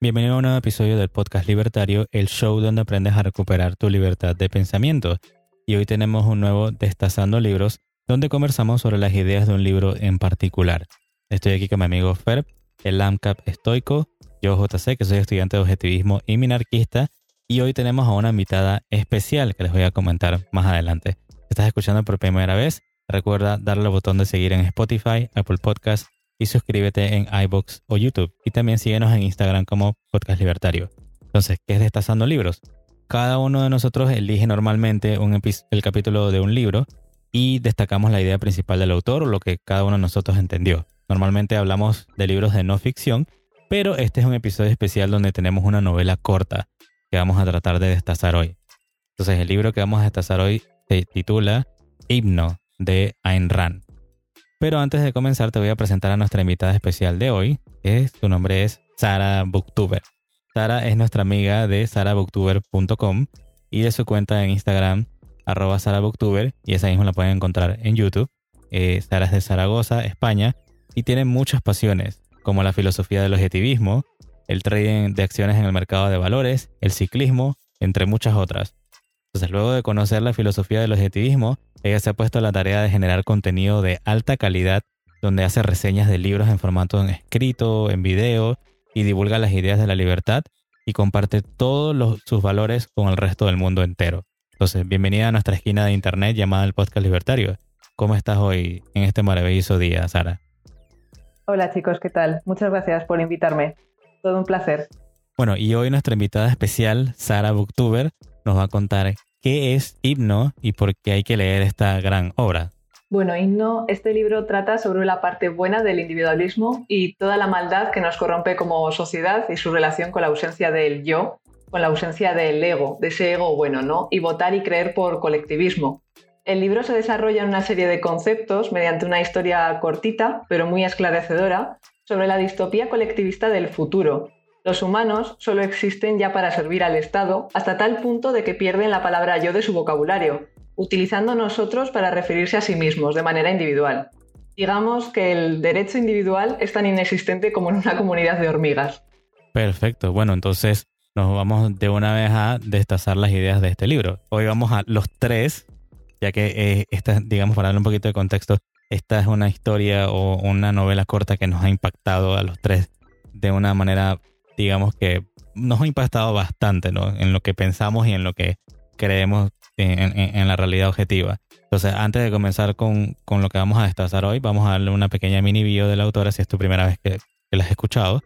Bienvenido a un nuevo episodio del podcast Libertario, el show donde aprendes a recuperar tu libertad de pensamiento. Y hoy tenemos un nuevo Destazando Libros, donde conversamos sobre las ideas de un libro en particular. Estoy aquí con mi amigo Ferb, el AMCAP estoico, yo JC, que soy estudiante de objetivismo y minarquista, y hoy tenemos a una invitada especial que les voy a comentar más adelante. Si estás escuchando por primera vez, recuerda darle al botón de seguir en Spotify, Apple Podcasts y suscríbete en iBox o YouTube. Y también síguenos en Instagram como Podcast Libertario. Entonces, ¿qué es Destazando Libros? Cada uno de nosotros elige normalmente un el capítulo de un libro y destacamos la idea principal del autor o lo que cada uno de nosotros entendió. Normalmente hablamos de libros de no ficción, pero este es un episodio especial donde tenemos una novela corta que vamos a tratar de destazar hoy. Entonces, el libro que vamos a destazar hoy se titula Himno de Ayn Rand. Pero antes de comenzar te voy a presentar a nuestra invitada especial de hoy, su nombre es Sara Booktuber. Sara es nuestra amiga de sarabooktuber.com y de su cuenta en Instagram, arroba y esa misma la pueden encontrar en YouTube. Eh, Sara es de Zaragoza, España, y tiene muchas pasiones, como la filosofía del objetivismo, el trading de acciones en el mercado de valores, el ciclismo, entre muchas otras. Entonces, luego de conocer la filosofía del objetivismo, ella se ha puesto a la tarea de generar contenido de alta calidad, donde hace reseñas de libros en formato en escrito, en video, y divulga las ideas de la libertad y comparte todos sus valores con el resto del mundo entero. Entonces, bienvenida a nuestra esquina de internet llamada el Podcast Libertario. ¿Cómo estás hoy en este maravilloso día, Sara? Hola chicos, ¿qué tal? Muchas gracias por invitarme. Todo un placer. Bueno, y hoy nuestra invitada especial, Sara Booktuber, nos va a contar qué es Himno y por qué hay que leer esta gran obra. Bueno, Himno, este libro trata sobre la parte buena del individualismo y toda la maldad que nos corrompe como sociedad y su relación con la ausencia del yo, con la ausencia del ego, de ese ego bueno, ¿no? Y votar y creer por colectivismo. El libro se desarrolla en una serie de conceptos mediante una historia cortita, pero muy esclarecedora, sobre la distopía colectivista del futuro, los humanos solo existen ya para servir al Estado hasta tal punto de que pierden la palabra yo de su vocabulario, utilizando nosotros para referirse a sí mismos de manera individual. Digamos que el derecho individual es tan inexistente como en una comunidad de hormigas. Perfecto, bueno, entonces nos vamos de una vez a destazar las ideas de este libro. Hoy vamos a los tres, ya que eh, esta, digamos, para darle un poquito de contexto, esta es una historia o una novela corta que nos ha impactado a los tres de una manera digamos que nos ha impactado bastante ¿no? en lo que pensamos y en lo que creemos en, la realidad objetiva. Entonces, antes de comenzar con, lo que vamos a destazar hoy, vamos a darle una pequeña mini bio de la autora, si es tu primera vez que, que la has escuchado.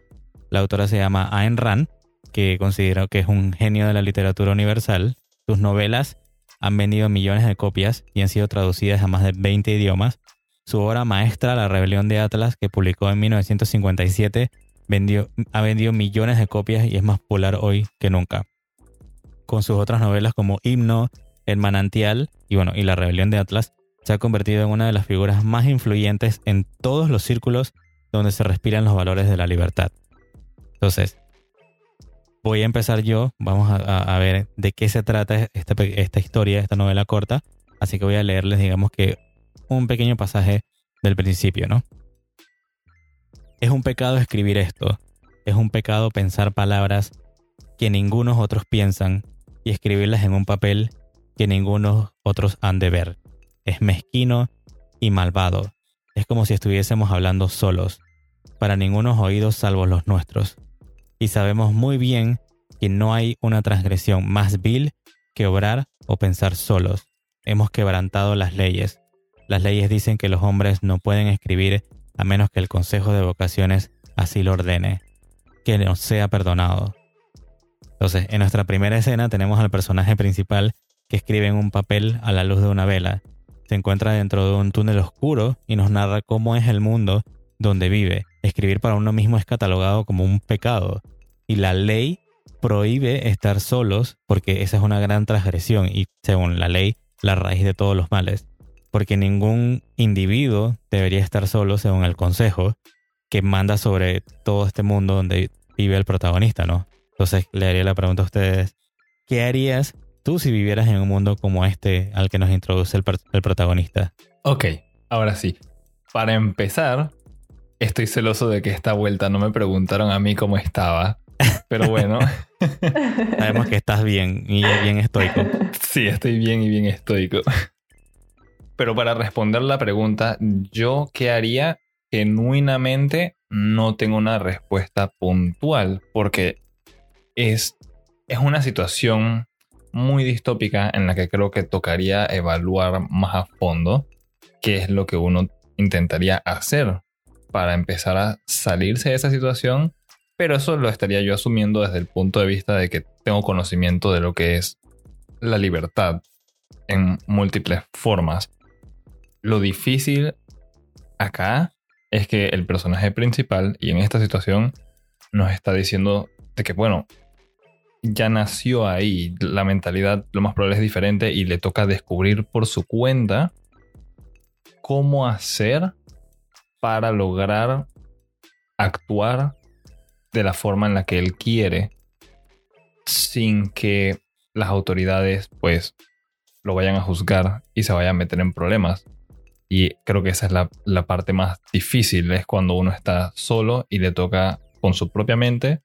La autora se llama Ayn Rand, que considero que es un genio de la literatura universal. Sus novelas han vendido millones de copias y han sido traducidas a más de 20 idiomas. Su obra maestra, La Rebelión de Atlas, que publicó en 1957, ha vendido millones de copias y es más popular hoy que nunca. Con sus otras novelas como Himno, El Manantial y bueno, y La Rebelión de Atlas, se ha convertido en una de las figuras más influyentes en todos los círculos donde se respiran los valores de la libertad. Entonces, voy a empezar yo, vamos a, ver de qué se trata esta, esta historia, esta novela corta, así que voy a leerles, digamos que, un pequeño pasaje del principio, ¿no? Es un pecado escribir esto. Es un pecado pensar palabras que ningunos otros piensan y escribirlas en un papel que ningunos otros han de ver. Es mezquino y malvado. Es como si estuviésemos hablando solos, para ningunos oídos salvo los nuestros. Y sabemos muy bien que no hay una transgresión más vil que obrar o pensar solos. Hemos quebrantado las leyes. Las leyes dicen que los hombres no pueden escribir a menos que el Consejo de Vocaciones así lo ordene, que nos sea perdonado. Entonces, en nuestra primera escena tenemos al personaje principal que escribe en un papel a la luz de una vela. Se encuentra dentro de un túnel oscuro y nos narra cómo es el mundo donde vive. Escribir para uno mismo es catalogado como un pecado y la ley prohíbe estar solos porque esa es una gran transgresión y según la ley la raíz de todos los males porque ningún individuo debería estar solo según el consejo que manda sobre todo este mundo donde vive el protagonista, ¿no? Entonces le haría la pregunta a ustedes, ¿qué harías tú si vivieras en un mundo como este al que nos introduce el, protagonista? Ok, ahora sí. Para empezar, estoy celoso de que esta vuelta no me preguntaron a mí cómo estaba. Pero bueno. Sabemos que estás bien y bien estoico. Sí, estoy bien y bien estoico. Pero para responder la pregunta, yo qué haría genuinamente no tengo una respuesta puntual porque es, es una situación muy distópica en la que creo que tocaría evaluar más a fondo qué es lo que uno intentaría hacer para empezar a salirse de esa situación, pero eso lo estaría yo asumiendo desde el punto de vista de que tengo conocimiento de lo que es la libertad en múltiples formas. Lo difícil acá es que el personaje principal, y en esta situación, nos está diciendo de que, bueno, ya nació ahí, la mentalidad lo más probable es diferente y le toca descubrir por su cuenta cómo hacer para lograr actuar de la forma en la que él quiere sin que las autoridades pues lo vayan a juzgar y se vayan a meter en problemas. Y creo que esa es la, la parte más difícil, es cuando uno está solo y le toca con su propia mente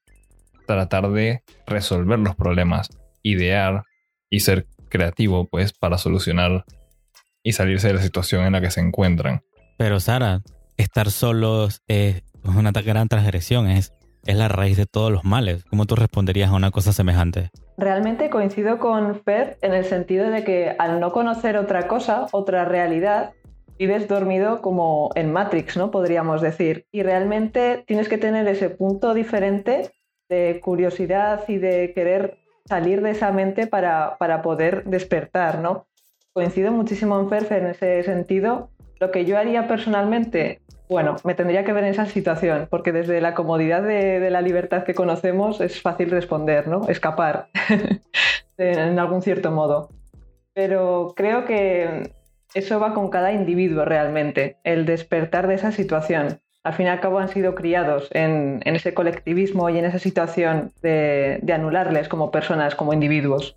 tratar de resolver los problemas, idear y ser creativo pues para solucionar y salirse de la situación en la que se encuentran. Pero Sara, estar solos es una gran transgresión, es, es la raíz de todos los males. ¿Cómo tú responderías a una cosa semejante? Realmente coincido con Fer en el sentido de que al no conocer otra cosa, otra realidad, vives dormido como en Matrix, ¿no? Podríamos decir. Y realmente tienes que tener ese punto diferente de curiosidad y de querer salir de esa mente para, para poder despertar, ¿no? Coincido muchísimo en Ferfe en ese sentido. Lo que yo haría personalmente, bueno, me tendría que ver en esa situación, porque desde la comodidad de, de la libertad que conocemos es fácil responder, ¿no? Escapar, en algún cierto modo. Pero creo que eso va con cada individuo realmente, el despertar de esa situación al fin y al cabo han sido criados en, ese colectivismo y en esa situación de, anularles como personas, como individuos.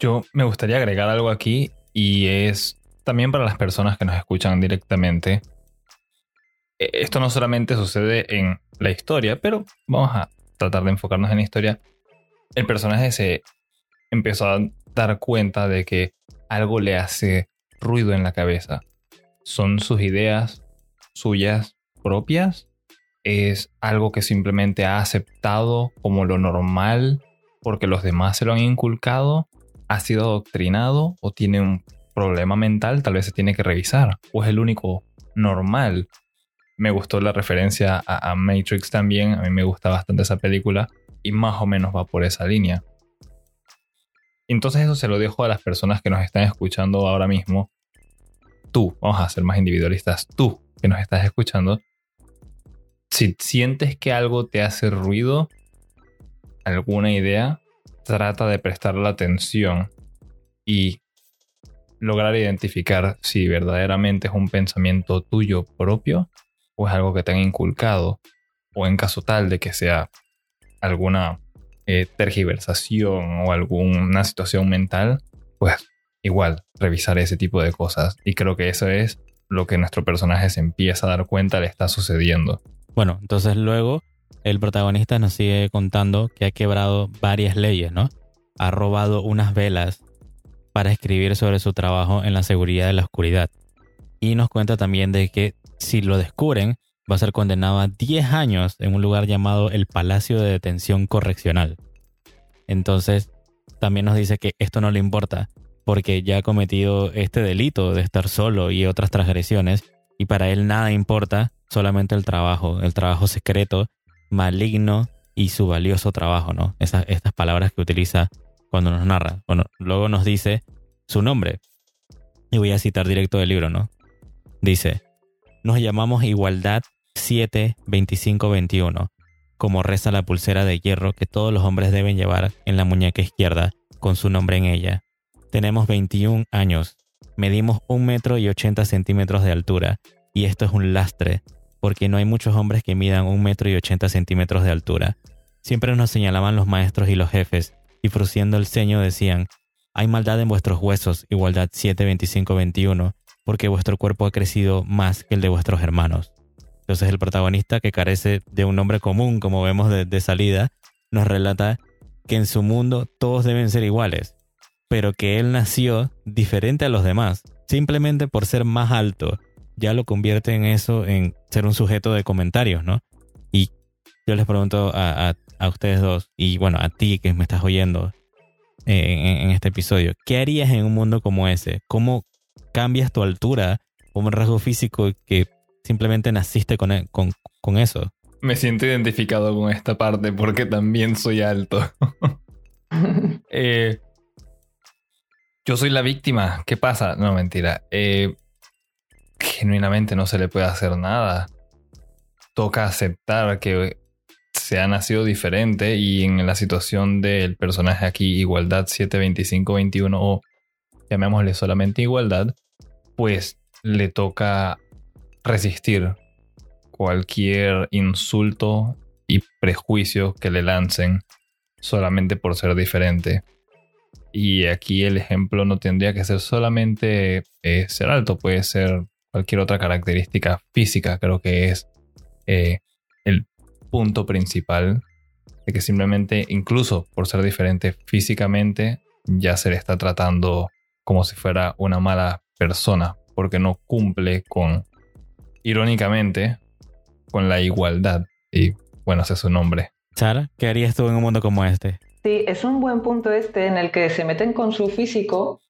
Yo me gustaría agregar algo aquí y es también para las personas que nos escuchan directamente. E, esto no solamente sucede en la historia, pero vamos a tratar de enfocarnos en la historia. El personaje se empezó a dar cuenta de que algo le hace ruido en la cabeza. Son sus ideas, suyas propias, es algo que simplemente ha aceptado como lo normal porque los demás se lo han inculcado, ha sido adoctrinado o tiene un problema mental, tal vez se tiene que revisar, o es el único normal. Me gustó la referencia a, Matrix también, a mí me gusta bastante esa película y más o menos va por esa línea. Entonces eso se lo dejo a las personas que nos están escuchando ahora mismo. Tú, vamos a ser más individualistas, tú que nos estás escuchando, si sientes que algo te hace ruido, alguna idea, trata de prestarle atención y lograr identificar si verdaderamente es un pensamiento tuyo propio o es algo que te han inculcado o en caso tal de que sea alguna eh, tergiversación o alguna situación mental, pues igual revisar ese tipo de cosas. Y creo que eso es lo que nuestro personaje se empieza a dar cuenta le está sucediendo. Bueno, entonces luego el protagonista nos sigue contando que ha quebrado varias leyes, ¿no? Ha robado unas velas para escribir sobre su trabajo en la seguridad de la oscuridad. Y nos cuenta también de que si lo descubren, va a ser condenado a 10 años en un lugar llamado el Palacio de Detención Correccional. Entonces, también nos dice que esto no le importa, porque ya ha cometido este delito de estar solo y otras transgresiones, y para él nada importa, solamente el trabajo, el trabajo secreto, maligno y su valioso trabajo, ¿no? Esas, estas palabras que utiliza cuando nos narra. Bueno, luego nos dice su nombre. Y voy a citar directo del libro, ¿no? Dice, nos llamamos Igualdad 72521, como reza la pulsera de hierro que todos los hombres deben llevar en la muñeca izquierda, con su nombre en ella. Tenemos 21 años, medimos un metro y 80 centímetros de altura, y esto es un lastre, porque no hay muchos hombres que midan un metro y 80 centímetros de altura. Siempre nos señalaban los maestros y los jefes, y frunciendo el ceño decían, hay maldad en vuestros huesos, igualdad 72521, porque vuestro cuerpo ha crecido más que el de vuestros hermanos. Entonces el protagonista, que carece de un nombre común, como vemos de, salida, nos relata que en su mundo todos deben ser iguales, pero que él nació diferente a los demás, simplemente por ser más alto. Ya lo convierte en eso, en ser un sujeto de comentarios, ¿no? Y yo les pregunto a, ustedes dos, y bueno, a ti que me estás oyendo eh, en, este episodio, ¿qué harías en un mundo como ese? ¿Cómo cambias tu altura como un rasgo físico que simplemente naciste con, e, con, con eso? Me siento identificado con esta parte porque también soy alto. eh, yo soy la víctima. ¿Qué pasa? No, mentira. Eh, genuinamente no se le puede hacer nada. Toca aceptar que se ha nacido diferente y en la situación del personaje aquí, igualdad 72521 o llamémosle solamente igualdad, pues le toca resistir cualquier insulto y prejuicio que le lancen solamente por ser diferente. Y aquí el ejemplo no tendría que ser solamente eh, ser alto, puede ser cualquier otra característica física. Creo que es eh, el punto principal de que simplemente, incluso por ser diferente físicamente, ya se le está tratando como si fuera una mala persona, porque no cumple con, irónicamente, con la igualdad. Y bueno, ese es su nombre. Sara, ¿qué harías tú en un mundo como este? Sí, es un buen punto este en el que se meten con su físico,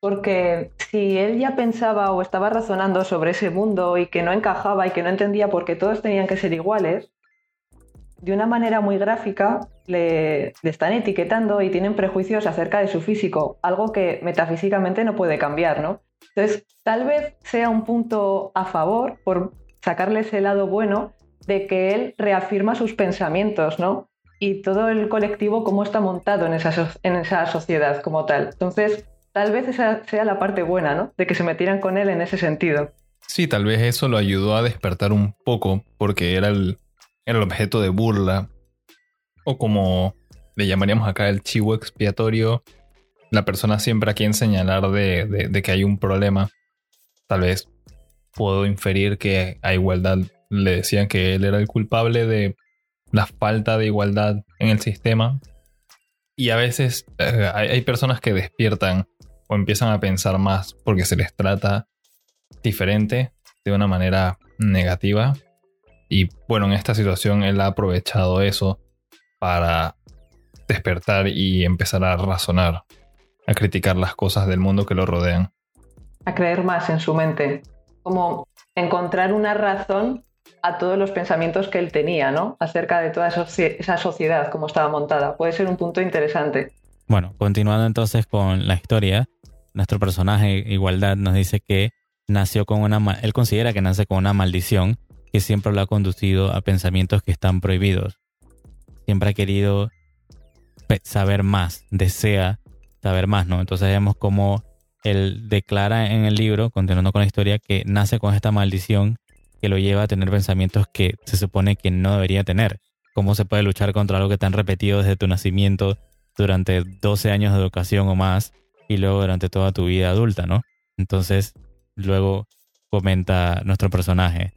porque si él ya pensaba o estaba razonando sobre ese mundo y que no encajaba y que no entendía por qué todos tenían que ser iguales, de una manera muy gráfica le, están etiquetando y tienen prejuicios acerca de su físico, algo que metafísicamente no puede cambiar, ¿no? Entonces, tal vez sea un punto a favor por sacarle ese lado bueno de que él reafirma sus pensamientos, ¿no? y todo el colectivo cómo está montado en esa, en esa sociedad como tal. Entonces, tal vez esa sea la parte buena, ¿no? De que se metieran con él en ese sentido. Sí, tal vez eso lo ayudó a despertar un poco porque era el, el objeto de burla o como le llamaríamos acá el chivo expiatorio, la persona siempre a quien señalar de, que hay un problema. Tal vez puedo inferir que a igualdad le decían que él era el culpable de la falta de igualdad en el sistema. Y a veces eh, hay, personas que despiertan o empiezan a pensar más porque se les trata diferente de una manera negativa. Y bueno, en esta situación él ha aprovechado eso para despertar y empezar a razonar, a criticar las cosas del mundo que lo rodean. A creer más en su mente, como encontrar una razón a todos los pensamientos que él tenía, ¿no? Acerca de toda esa sociedad, cómo estaba montada. Puede ser un punto interesante. Bueno, continuando entonces con la historia, nuestro personaje Igualdad nos dice que nació con una... Él considera que nace con una maldición que siempre lo ha conducido a pensamientos que están prohibidos. Siempre ha querido saber más, desea saber más, ¿no? Entonces vemos cómo él declara en el libro, continuando con la historia, que nace con esta maldición que lo lleva a tener pensamientos que se supone que no debería tener. ¿Cómo se puede luchar contra algo que te han repetido desde tu nacimiento durante 12 años de educación o más y luego durante toda tu vida adulta, ¿no? Entonces, luego comenta nuestro personaje,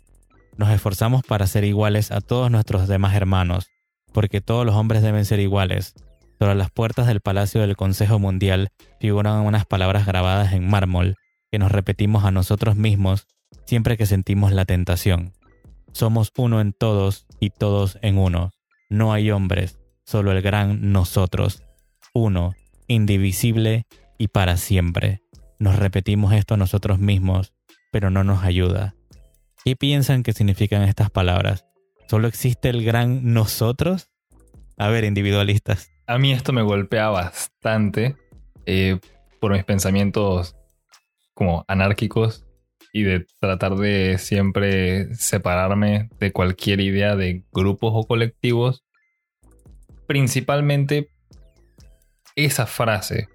nos esforzamos para ser iguales a todos nuestros demás hermanos, porque todos los hombres deben ser iguales. Sobre las puertas del Palacio del Consejo Mundial figuran unas palabras grabadas en mármol que nos repetimos a nosotros mismos siempre que sentimos la tentación. Somos uno en todos y todos en uno. No hay hombres, solo el gran nosotros. Uno, indivisible y para siempre. Nos repetimos esto a nosotros mismos, pero no nos ayuda. ¿Qué piensan que significan estas palabras? ¿Solo existe el gran nosotros? A ver, individualistas. A mí esto me golpea bastante eh, por mis pensamientos como anárquicos y de tratar de siempre separarme de cualquier idea de grupos o colectivos. Principalmente esa frase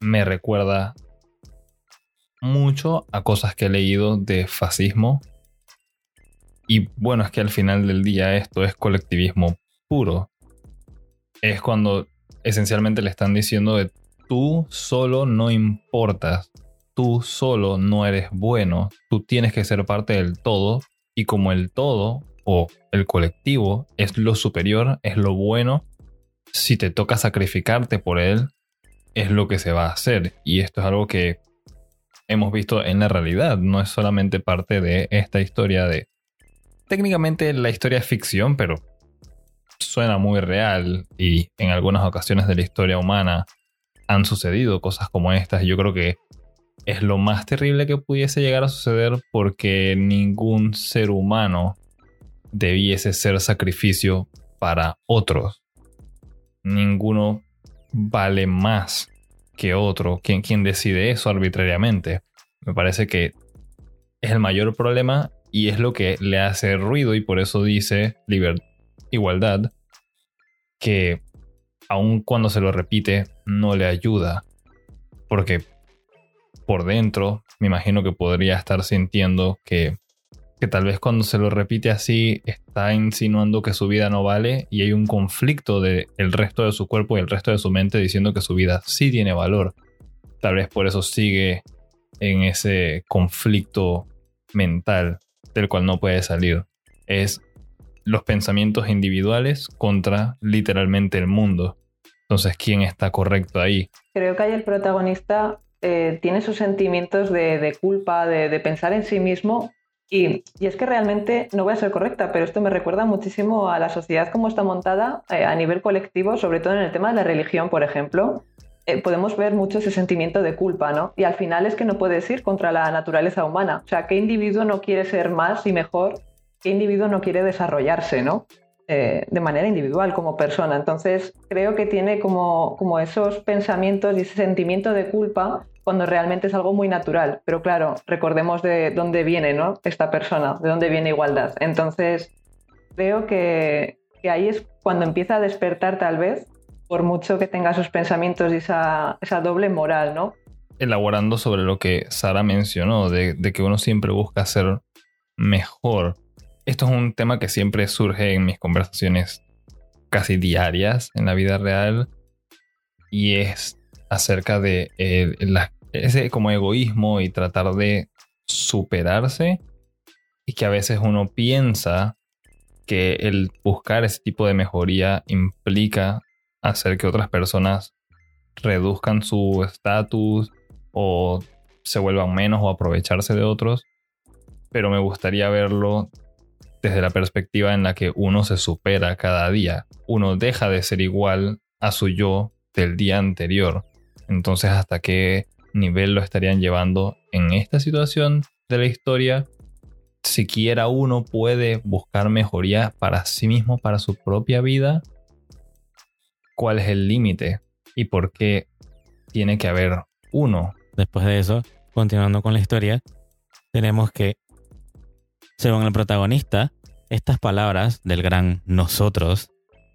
me recuerda mucho a cosas que he leído de fascismo. Y bueno, es que al final del día esto es colectivismo puro. Es cuando esencialmente le están diciendo de tú solo no importas tú solo no eres bueno, tú tienes que ser parte del todo y como el todo o el colectivo es lo superior, es lo bueno, si te toca sacrificarte por él, es lo que se va a hacer. Y esto es algo que hemos visto en la realidad, no es solamente parte de esta historia de... Técnicamente la historia es ficción, pero suena muy real y en algunas ocasiones de la historia humana han sucedido cosas como estas. Yo creo que es lo más terrible que pudiese llegar a suceder porque ningún ser humano debiese ser sacrificio para otros. Ninguno vale más que otro. ¿Quién, quien decide eso arbitrariamente? Me parece que es el mayor problema y es lo que le hace ruido y por eso dice igualdad, que aun cuando se lo repite no le ayuda. Porque por dentro me imagino que podría estar sintiendo que, que tal vez cuando se lo repite así está insinuando que su vida no vale y hay un conflicto del el resto de su cuerpo y el resto de su mente diciendo que su vida sí tiene valor. Tal vez por eso sigue en ese conflicto mental del cual no puede salir. Es los pensamientos individuales contra literalmente el mundo. Entonces, ¿quién está correcto ahí? Creo que ahí el protagonista eh, tiene sus sentimientos de, culpa, de, pensar en sí mismo. Y, es que realmente, no voy a ser correcta, pero esto me recuerda muchísimo a la sociedad como está montada eh, a nivel colectivo, sobre todo en el tema de la religión, por ejemplo. Eh, podemos ver mucho ese sentimiento de culpa, ¿no? Y al final es que no puedes ir contra la naturaleza humana. O sea, ¿qué individuo no quiere ser más y mejor? ¿Qué individuo no quiere desarrollarse, ¿no? Eh, de manera individual como persona. Entonces, creo que tiene como, esos pensamientos y ese sentimiento de culpa cuando realmente es algo muy natural. Pero claro, recordemos de dónde viene ¿no? esta persona, de dónde viene igualdad. Entonces, creo que, ahí es cuando empieza a despertar tal vez por mucho que tenga esos pensamientos y esa, doble moral, ¿no? Elaborando sobre lo que Sara mencionó, de, que uno siempre busca ser mejor. Esto es un tema que siempre surge en mis conversaciones casi diarias en la vida real y es acerca de ese como egoísmo y tratar de superarse y que a veces uno piensa que el buscar ese tipo de mejoría implica hacer que otras personas reduzcan su estatus o se vuelvan menos o aprovecharse de otros, pero me gustaría verlo desde la perspectiva en la que uno se supera cada día, uno deja de ser igual a su yo del día anterior. Entonces, ¿hasta qué nivel lo estarían llevando en esta situación de la historia? Siquiera uno puede buscar mejoría para sí mismo, para su propia vida, cuál es el límite y por qué tiene que haber uno. Después de eso, continuando con la historia, tenemos que, según el protagonista, estas palabras del gran nosotros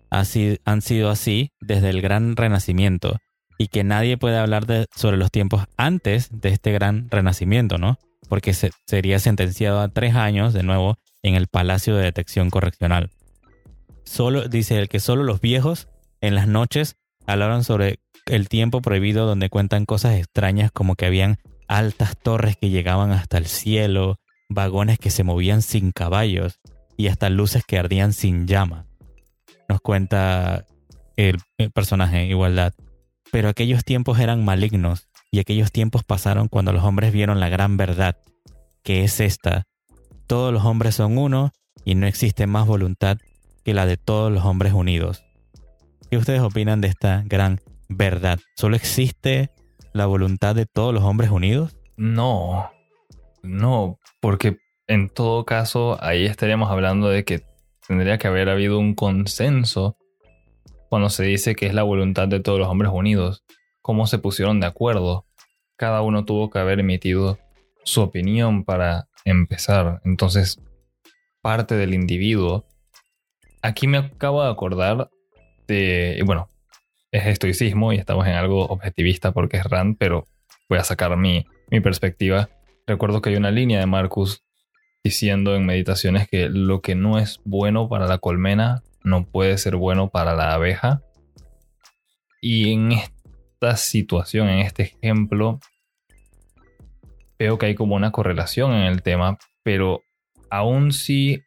han sido así desde el gran renacimiento y que nadie puede hablar de, sobre los tiempos antes de este gran renacimiento, ¿no? Porque se, sería sentenciado a tres años de nuevo en el Palacio de Detección Correccional. Solo, dice el que solo los viejos en las noches hablaron sobre el tiempo prohibido donde cuentan cosas extrañas como que habían altas torres que llegaban hasta el cielo, vagones que se movían sin caballos y hasta luces que ardían sin llama. Nos cuenta el, personaje Igualdad. Pero aquellos tiempos eran malignos y aquellos tiempos pasaron cuando los hombres vieron la gran verdad, que es esta. Todos los hombres son uno y no existe más voluntad que la de todos los hombres unidos. ¿Qué ustedes opinan de esta gran verdad? ¿Solo existe la voluntad de todos los hombres unidos? No, no, porque en todo caso ahí estaríamos hablando de que tendría que haber habido un consenso cuando se dice que es la voluntad de todos los hombres unidos. ¿Cómo se pusieron de acuerdo? Cada uno tuvo que haber emitido su opinión para empezar. Entonces, parte del individuo. Aquí me acabo de acordar este, bueno, es estoicismo y estamos en algo objetivista porque es Rand, pero voy a sacar mi, mi perspectiva. Recuerdo que hay una línea de Marcus diciendo en meditaciones que lo que no es bueno para la colmena no puede ser bueno para la abeja. Y en esta situación, en este ejemplo, veo que hay como una correlación en el tema, pero aún si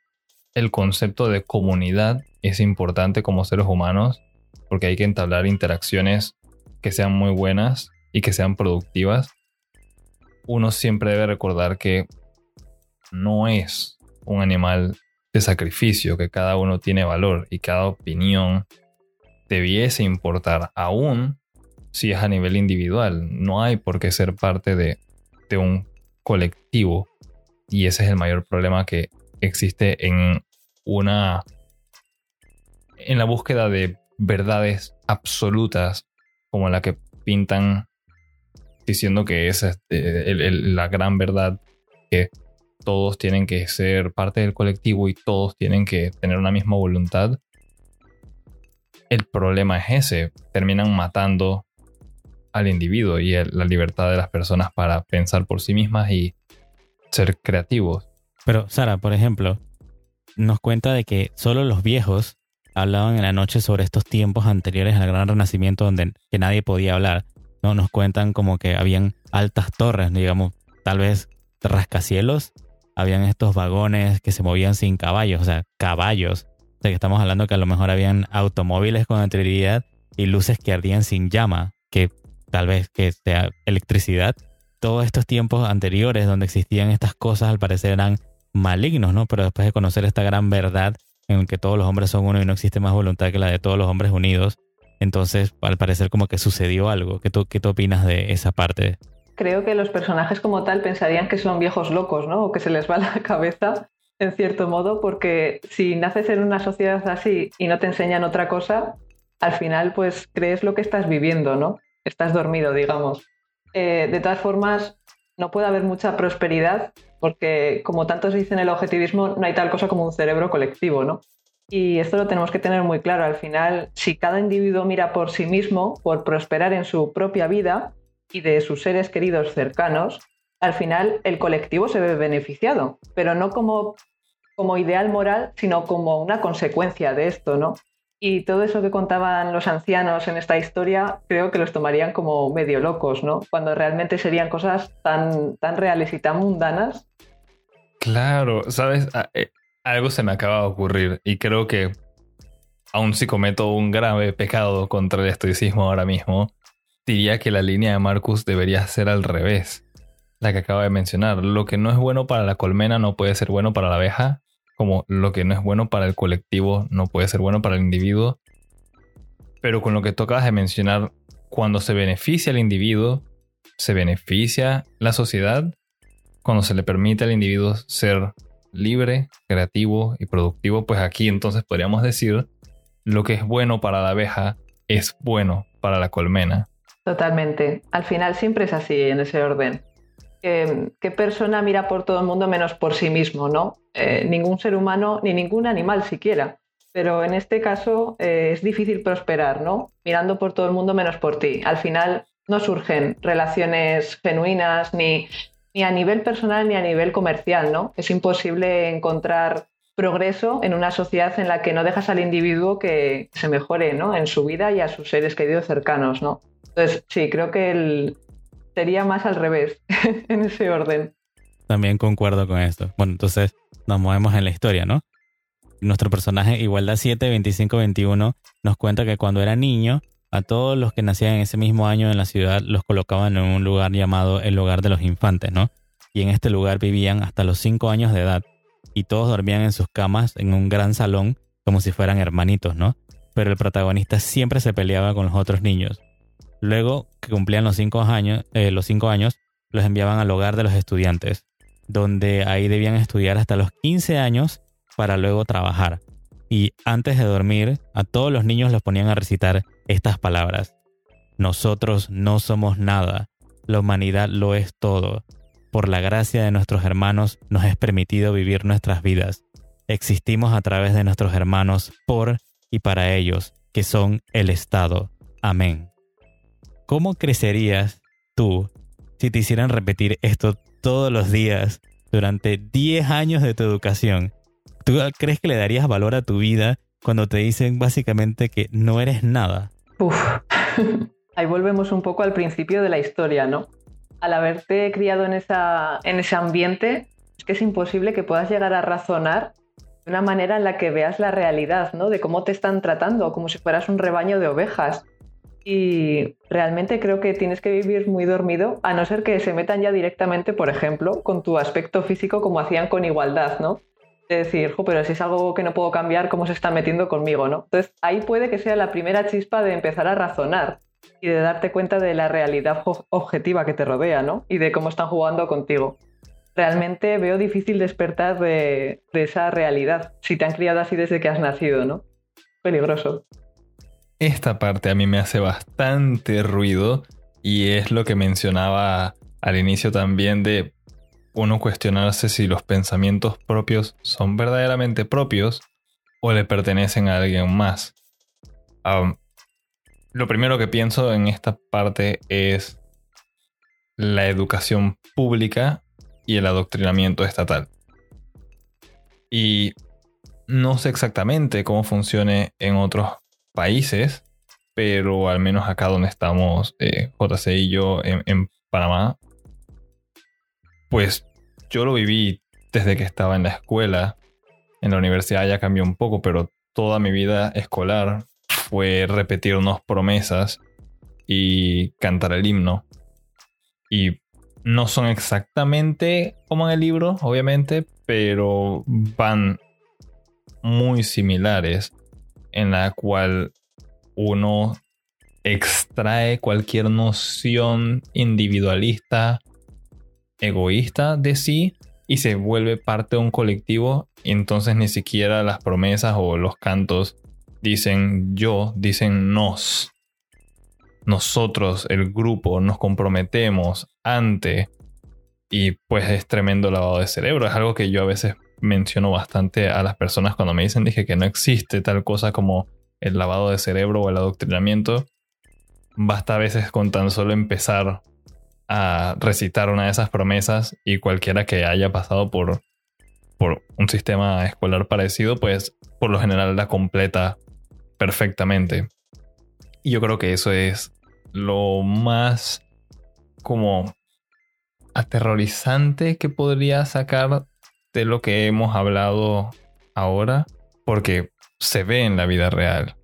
el concepto de comunidad es importante como seres humanos, porque hay que entablar interacciones que sean muy buenas y que sean productivas, uno siempre debe recordar que no es un animal de sacrificio, que cada uno tiene valor y cada opinión debiese importar, aún si es a nivel individual. No hay por qué ser parte de, un colectivo y ese es el mayor problema que existe en una en la búsqueda de verdades absolutas como la que pintan diciendo que es este, la gran verdad que todos tienen que ser parte del colectivo y todos tienen que tener una misma voluntad. El problema es ese, terminan matando al individuo y la libertad de las personas para pensar por sí mismas y ser creativos. Pero Sara, por ejemplo, nos cuenta de que solo los viejos hablaban en la noche sobre estos tiempos anteriores al Gran Renacimiento donde que nadie podía hablar. ¿No? Nos cuentan como que habían altas torres, digamos, tal vez rascacielos. Habían estos vagones que se movían sin caballos, o sea, caballos. O sea, que estamos hablando que a lo mejor habían automóviles con anterioridad y luces que ardían sin llama, que tal vez que sea electricidad. Todos estos tiempos anteriores donde existían estas cosas al parecer eran malignos, ¿no? Pero después de conocer esta gran verdad en que todos los hombres son uno y no existe más voluntad que la de todos los hombres unidos, entonces al parecer como que sucedió algo. ¿Qué tú, qué tú opinas de esa parte? Creo que los personajes como tal pensarían que son viejos locos, ¿no? O que se les va la cabeza en cierto modo, porque si naces en una sociedad así y no te enseñan otra cosa, al final pues crees lo que estás viviendo, ¿no? Estás dormido, digamos. Eh, de todas formas, no puede haber mucha prosperidad porque, como tanto se dice en el objetivismo, no hay tal cosa como un cerebro colectivo, ¿no? Y esto lo tenemos que tener muy claro. Al final, si cada individuo mira por sí mismo, por prosperar en su propia vida y de sus seres queridos cercanos, al final el colectivo se ve beneficiado, pero no como, como ideal moral, sino como una consecuencia de esto, ¿no? Y todo eso que contaban los ancianos en esta historia, creo que los tomarían como medio locos, ¿no? Cuando realmente serían cosas tan, tan reales y tan mundanas. Claro, sabes, eh, algo se me acaba de ocurrir y creo que aun si cometo un grave pecado contra el estoicismo ahora mismo, diría que la línea de Marcus debería ser al revés, la que acaba de mencionar. Lo que no es bueno para la colmena no puede ser bueno para la abeja como lo que no es bueno para el colectivo no puede ser bueno para el individuo. Pero con lo que tú de mencionar, cuando se beneficia al individuo, se beneficia la sociedad. Cuando se le permite al individuo ser libre, creativo y productivo, pues aquí entonces podríamos decir lo que es bueno para la abeja es bueno para la colmena. Totalmente. Al final siempre es así en ese orden qué persona mira por todo el mundo menos por sí mismo, ¿no? Eh, ningún ser humano ni ningún animal siquiera. Pero en este caso eh, es difícil prosperar, ¿no? Mirando por todo el mundo menos por ti. Al final no surgen relaciones genuinas ni, ni a nivel personal ni a nivel comercial, ¿no? Es imposible encontrar progreso en una sociedad en la que no dejas al individuo que se mejore ¿no? en su vida y a sus seres queridos cercanos. ¿no? Entonces, sí, creo que el, sería más al revés, en ese orden. También concuerdo con esto. Bueno, entonces nos movemos en la historia, ¿no? Nuestro personaje Igualdad 7, 25, 21 nos cuenta que cuando era niño, a todos los que nacían en ese mismo año en la ciudad los colocaban en un lugar llamado el hogar de los infantes, ¿no? Y en este lugar vivían hasta los 5 años de edad y todos dormían en sus camas en un gran salón como si fueran hermanitos, ¿no? Pero el protagonista siempre se peleaba con los otros niños Luego que cumplían los cinco años, eh, los cinco años, los enviaban al hogar de los estudiantes, donde ahí debían estudiar hasta los 15 años para luego trabajar. Y antes de dormir, a todos los niños los ponían a recitar estas palabras. Nosotros no somos nada, la humanidad lo es todo. Por la gracia de nuestros hermanos nos es permitido vivir nuestras vidas. Existimos a través de nuestros hermanos por y para ellos, que son el Estado. Amén. ¿Cómo crecerías tú si te hicieran repetir esto todos los días durante 10 años de tu educación? ¿Tú crees que le darías valor a tu vida cuando te dicen básicamente que no eres nada? Uf. Ahí volvemos un poco al principio de la historia, ¿no? al haberte criado en, esa, en ese ambiente, es que es imposible que puedas llegar a razonar de una manera en la que veas la realidad, ¿no? De cómo te están tratando, como si fueras un rebaño de ovejas. Y realmente creo que tienes que vivir muy dormido, a no ser que se metan ya directamente, por ejemplo, con tu aspecto físico como hacían con igualdad, ¿no? De decir, pero si es algo que no puedo cambiar, ¿cómo se está metiendo conmigo, no? Entonces ahí puede que sea la primera chispa de empezar a razonar y de darte cuenta de la realidad objetiva que te rodea, ¿no? Y de cómo están jugando contigo. Realmente veo difícil despertar de, de esa realidad, si te han criado así desde que has nacido, ¿no? Peligroso. Esta parte a mí me hace bastante ruido y es lo que mencionaba al inicio también de uno cuestionarse si los pensamientos propios son verdaderamente propios o le pertenecen a alguien más. lo primero que pienso en esta parte es la educación pública y el adoctrinamiento estatal. Y no sé exactamente cómo funcione en otros países, pero al menos acá donde estamos, eh, JC y yo en, Panamá, pues yo lo viví desde que estaba en la escuela. En la universidad ya cambió un poco, pero toda mi vida escolar fue repetirnos promesas y cantar el himno. Y no son exactamente como en el libro, obviamente, pero van muy similares en la cual uno extrae cualquier noción individualista, egoísta de sí y se vuelve parte de un colectivo entonces ni siquiera las promesas o los cantos dicen yo, dicen nos. Nosotros, el grupo, nos comprometemos ante y pues es tremendo lavado de cerebro. Es algo que yo a veces menciono bastante a las personas cuando me dicen, dije que no existe tal cosa como el lavado de cerebro o el adoctrinamiento. Basta a veces con tan solo empezar a recitar una de esas promesas y cualquiera que haya pasado por, por un sistema escolar parecido, pues por lo general la completa perfectamente. Y yo creo que eso es lo más como aterrorizante que podría sacar de lo que hemos hablado ahora, porque se ve en la vida real.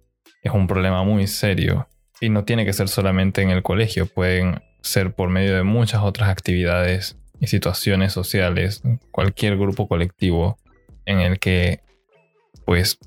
Es un problema muy serio y no tiene que ser solamente en el colegio, pueden ser por medio de muchas otras actividades y situaciones sociales, cualquier grupo colectivo en el que pues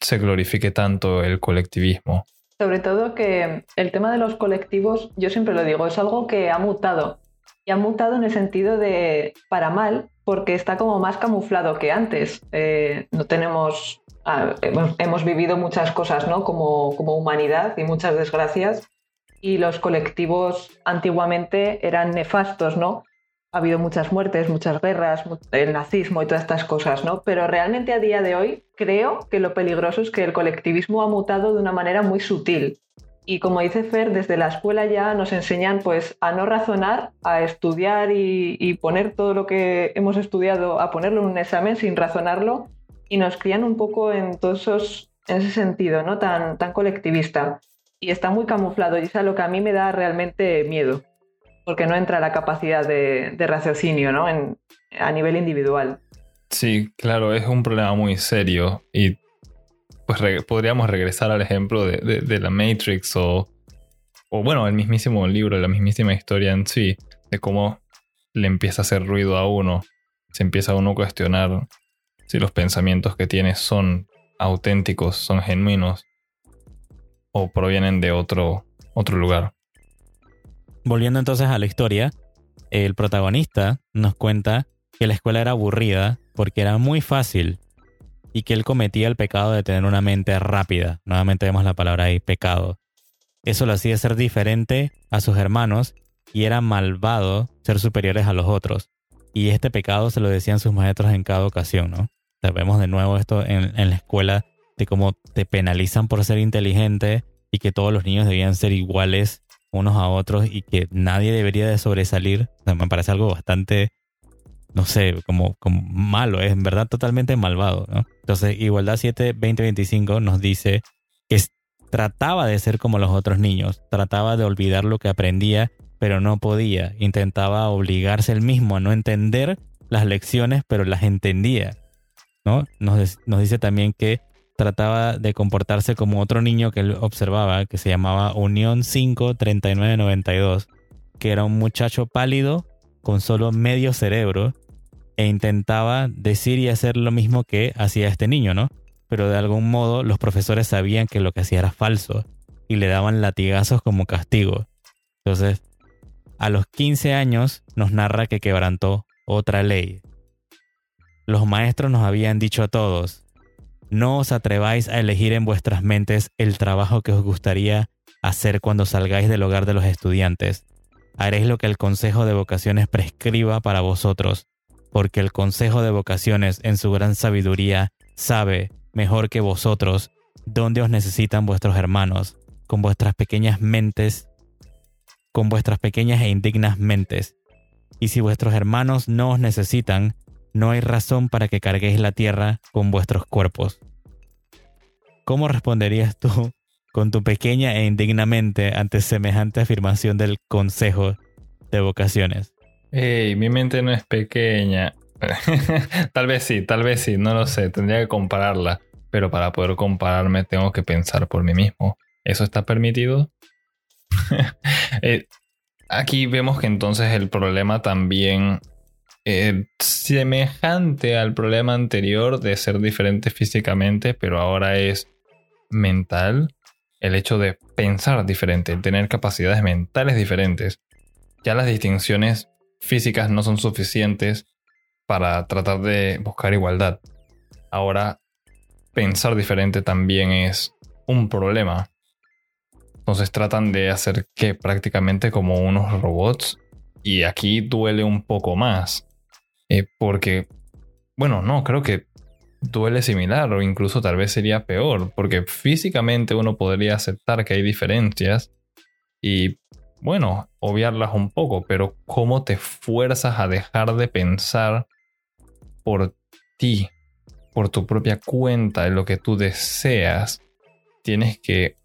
se glorifique tanto el colectivismo. Sobre todo que el tema de los colectivos, yo siempre lo digo, es algo que ha mutado. Y ha mutado en el sentido de para mal, porque está como más camuflado que antes. Eh, no tenemos, ah, hemos, vivido muchas cosas, ¿no? Como, como humanidad y muchas desgracias. Y los colectivos antiguamente eran nefastos, ¿no? Ha habido muchas muertes, muchas guerras, el nazismo y todas estas cosas, ¿no? Pero realmente a día de hoy creo que lo peligroso es que el colectivismo ha mutado de una manera muy sutil. Y como dice Fer, desde la escuela ya nos enseñan pues a no razonar, a estudiar y, poner todo lo que hemos estudiado, a ponerlo en un examen sin razonarlo y nos crían un poco en todos esos, en ese sentido, ¿no? Tan, tan colectivista. Y está muy camuflado y es lo que a mí me da realmente miedo, porque no entra la capacidad de, raciocinio, ¿no? En, a nivel individual. Sí, claro, es un problema muy serio y pues podríamos regresar al ejemplo de, la Matrix o, o, bueno, el mismísimo libro, la mismísima historia en sí, de cómo le empieza a hacer ruido a uno, se empieza a uno a cuestionar si los pensamientos que tiene son auténticos, son genuinos o provienen de otro, otro lugar. Volviendo entonces a la historia, el protagonista nos cuenta que la escuela era aburrida porque era muy fácil y que él cometía el pecado de tener una mente rápida. Nuevamente vemos la palabra ahí, pecado. Eso lo hacía ser diferente a sus hermanos y era malvado ser superiores a los otros. Y este pecado se lo decían sus maestros en cada ocasión, ¿no? vemos de nuevo esto en, la escuela de cómo te penalizan por ser inteligente y que todos los niños debían ser iguales unos a otros y que nadie debería de sobresalir. me parece algo bastante no sé, como, como malo, es en verdad totalmente malvado. Entonces, Igualdad 7 2025 nos dice que trataba de ser como los otros niños, trataba de olvidar lo que aprendía pero no podía. Intentaba obligarse él mismo a no entender las lecciones, pero las entendía. ¿no? Nos, nos dice también que trataba de comportarse como otro niño que él observaba, que se llamaba Unión 53992, que era un muchacho pálido con solo medio cerebro e intentaba decir y hacer lo mismo que hacía este niño, ¿no? Pero de algún modo los profesores sabían que lo que hacía era falso y le daban latigazos como castigo. Entonces, a los 15 años nos narra que quebrantó otra ley. Los maestros nos habían dicho a todos, no os atreváis a elegir en vuestras mentes el trabajo que os gustaría hacer cuando salgáis del hogar de los estudiantes. Haréis lo que el Consejo de Vocaciones prescriba para vosotros, porque el Consejo de Vocaciones en su gran sabiduría sabe, mejor que vosotros, dónde os necesitan vuestros hermanos, con vuestras pequeñas mentes, con vuestras pequeñas e indignas mentes. Y si vuestros hermanos no os necesitan, no hay razón para que carguéis la tierra con vuestros cuerpos. ¿Cómo responderías tú con tu pequeña e indignamente ante semejante afirmación del Consejo de Vocaciones? Hey, mi mente no es pequeña. tal vez sí, tal vez sí, no lo sé, tendría que compararla. Pero para poder compararme tengo que pensar por mí mismo. ¿Eso está permitido? Eh, aquí vemos que entonces el problema también eh, semejante al problema anterior de ser diferente físicamente, pero ahora es mental. El hecho de pensar diferente, tener capacidades mentales diferentes. Ya las distinciones físicas no son suficientes para tratar de buscar igualdad. Ahora, pensar diferente también es un problema. Entonces tratan de hacer que prácticamente como unos robots. Y aquí duele un poco más. Eh, porque, bueno, no, creo que duele similar o incluso tal vez sería peor. Porque físicamente uno podría aceptar que hay diferencias. Y bueno, obviarlas un poco, pero ¿cómo te fuerzas a dejar de pensar por ti, por tu propia cuenta, en lo que tú deseas? Tienes que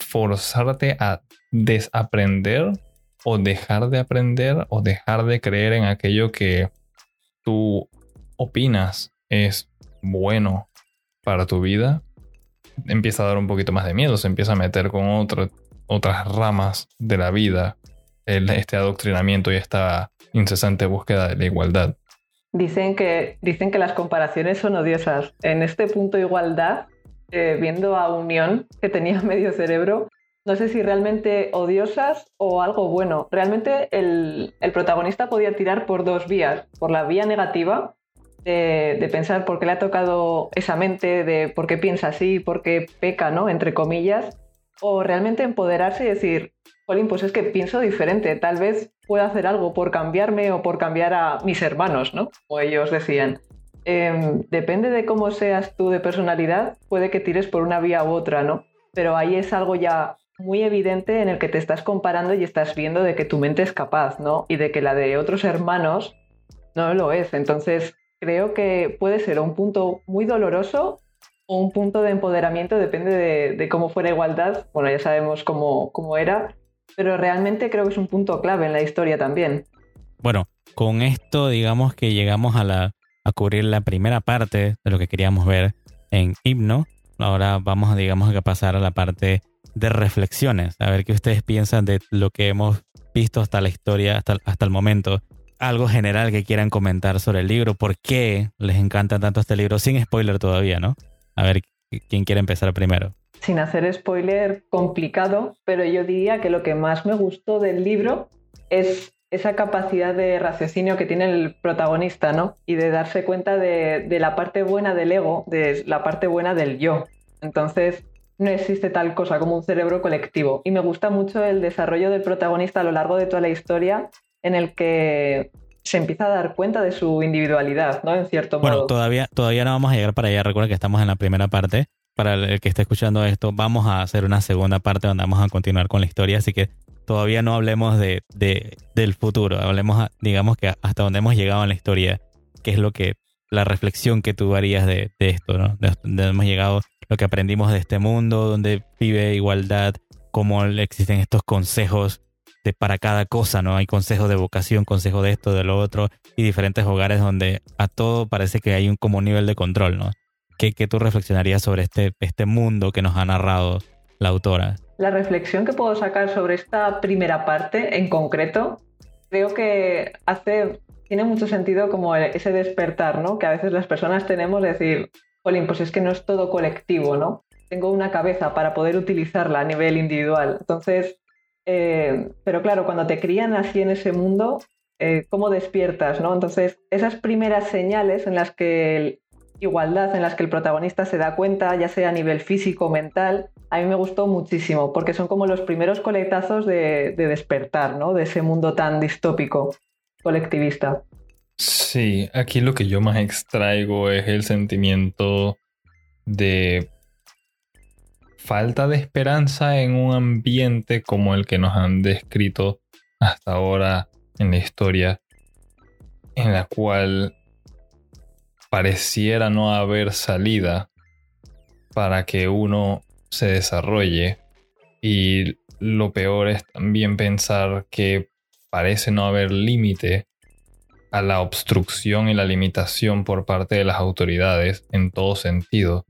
forzarte a desaprender o dejar de aprender o dejar de creer en aquello que tú opinas es bueno para tu vida, empieza a dar un poquito más de miedo, se empieza a meter con otras ramas de la vida, este adoctrinamiento y esta incesante búsqueda de la igualdad. Dicen que, dicen que las comparaciones son odiosas. En este punto igualdad, eh, viendo a Unión, que tenía medio cerebro, no sé si realmente odiosas o algo bueno. Realmente el, protagonista podía tirar por dos vías. Por la vía negativa, de, de, pensar por qué le ha tocado esa mente, de por qué piensa así, por qué peca, ¿no? Entre comillas o realmente empoderarse y decir, Jolín, pues es que pienso diferente, tal vez pueda hacer algo por cambiarme o por cambiar a mis hermanos, ¿no? O ellos decían. Em, depende de cómo seas tú de personalidad, puede que tires por una vía u otra, ¿no? Pero ahí es algo ya muy evidente en el que te estás comparando y estás viendo de que tu mente es capaz, ¿no? Y de que la de otros hermanos no lo es. Entonces, creo que puede ser un punto muy doloroso un punto de empoderamiento, depende de, cómo fuera igualdad. Bueno, ya sabemos cómo, cómo era, pero realmente creo que es un punto clave en la historia también. Bueno, con esto digamos que llegamos a, la, a cubrir la primera parte de lo que queríamos ver en Himno. Ahora vamos digamos, a pasar a la parte de reflexiones, a ver qué ustedes piensan de lo que hemos visto hasta la historia, hasta, hasta el momento. Algo general que quieran comentar sobre el libro, por qué les encanta tanto este libro, sin spoiler todavía, ¿no? A ver, ¿quién quiere empezar primero? Sin hacer spoiler, complicado, pero yo diría que lo que más me gustó del libro es esa capacidad de raciocinio que tiene el protagonista, ¿no? Y de darse cuenta de, la parte buena del ego, de la parte buena del yo. Entonces, no existe tal cosa como un cerebro colectivo. Y me gusta mucho el desarrollo del protagonista a lo largo de toda la historia, en el que se empieza a dar cuenta de su individualidad, ¿no? En cierto modo. Bueno, todavía, todavía no vamos a llegar para allá. Recuerda que estamos en la primera parte. Para el que esté escuchando esto, vamos a hacer una segunda parte donde vamos a continuar con la historia. Así que todavía no hablemos de, del futuro. Hablemos, digamos que hasta donde hemos llegado en la historia. ¿Qué es lo que, la reflexión que tú harías de, esto, ¿no? De donde hemos llegado, lo que aprendimos de este mundo, donde vive igualdad, cómo existen estos consejos de para cada cosa, ¿no? Hay consejos de vocación, consejos de esto, de lo otro, y diferentes hogares donde a todo parece que hay un como nivel de control, ¿no? ¿Qué, qué tú reflexionarías sobre este, este mundo que nos ha narrado la autora? La reflexión que puedo sacar sobre esta primera parte en concreto, creo que hace, tiene mucho sentido como ese despertar, ¿no? Que a veces las personas tenemos de decir, Olin, pues es que no es todo colectivo, ¿no? Tengo una cabeza para poder utilizarla a nivel individual. Entonces, eh, pero claro, cuando te crían así en ese mundo, eh, ¿cómo despiertas? ¿no? Entonces, esas primeras señales en las que igualdad, en las que el protagonista se da cuenta, ya sea a nivel físico o mental, a mí me gustó muchísimo, porque son como los primeros coletazos de despertar, ¿no? De ese mundo tan distópico, colectivista. Sí, aquí lo que yo más extraigo es el sentimiento de falta de esperanza en un ambiente como el que nos han descrito hasta ahora en la historia, en la cual pareciera no haber salida para que uno se desarrolle. Y lo peor es también pensar que parece no haber límite a la obstrucción y la limitación por parte de las autoridades en todo sentido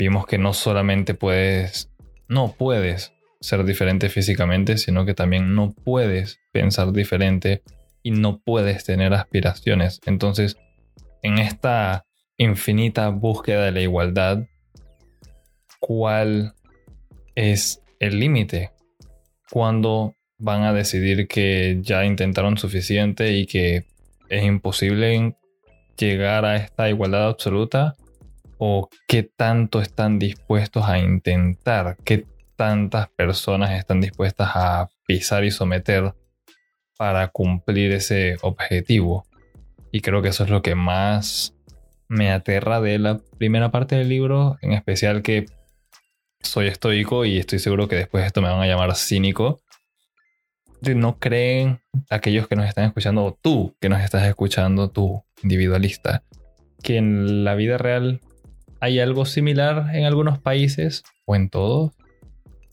vimos que no solamente puedes, no puedes ser diferente físicamente, sino que también no puedes pensar diferente y no puedes tener aspiraciones. Entonces, en esta infinita búsqueda de la igualdad, ¿cuál es el límite? ¿Cuándo van a decidir que ya intentaron suficiente y que es imposible llegar a esta igualdad absoluta? o qué tanto están dispuestos a intentar, qué tantas personas están dispuestas a pisar y someter para cumplir ese objetivo. Y creo que eso es lo que más me aterra de la primera parte del libro, en especial que soy estoico y estoy seguro que después de esto me van a llamar cínico. No creen aquellos que nos están escuchando, o tú que nos estás escuchando, tú individualista, que en la vida real hay algo similar en algunos países o en todos.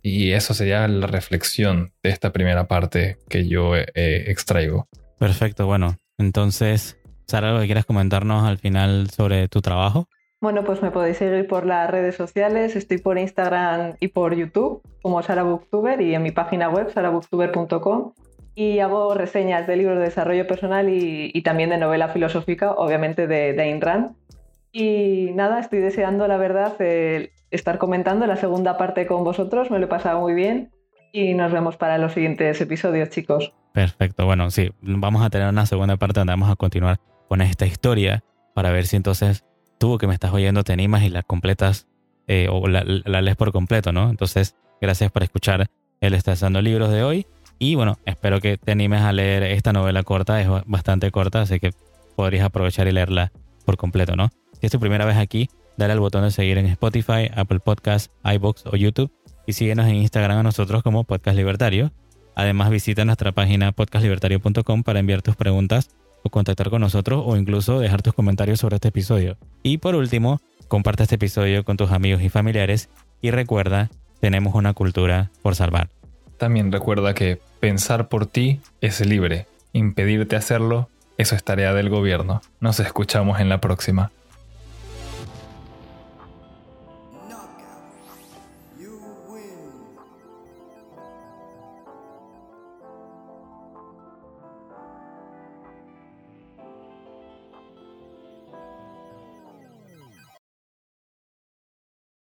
Y eso sería la reflexión de esta primera parte que yo eh, extraigo. Perfecto, bueno. Entonces, Sara, ¿algo que quieras comentarnos al final sobre tu trabajo? Bueno, pues me podéis seguir por las redes sociales. Estoy por Instagram y por YouTube como Sara Booktuber y en mi página web sarabooktuber.com. Y hago reseñas de libros de desarrollo personal y, también de novela filosófica, obviamente de, de Ayn Rand. Y nada, estoy deseando, la verdad, estar comentando la segunda parte con vosotros. Me lo he pasado muy bien. Y nos vemos para los siguientes episodios, chicos. Perfecto. Bueno, sí, vamos a tener una segunda parte donde vamos a continuar con esta historia para ver si entonces tú que me estás oyendo te animas y la completas eh, o la, lees por completo, ¿no? Entonces, gracias por escuchar el Estás dando libros de hoy. Y bueno, espero que te animes a leer esta novela corta, es bastante corta, así que podrías aprovechar y leerla por completo, ¿no? Si es tu primera vez aquí, dale al botón de seguir en Spotify, Apple Podcasts, iBox o YouTube y síguenos en Instagram a nosotros como Podcast Libertario. Además visita nuestra página podcastlibertario.com para enviar tus preguntas o contactar con nosotros o incluso dejar tus comentarios sobre este episodio. Y por último, comparte este episodio con tus amigos y familiares y recuerda, tenemos una cultura por salvar. También recuerda que pensar por ti es libre, impedirte hacerlo, eso es tarea del gobierno. Nos escuchamos en la próxima.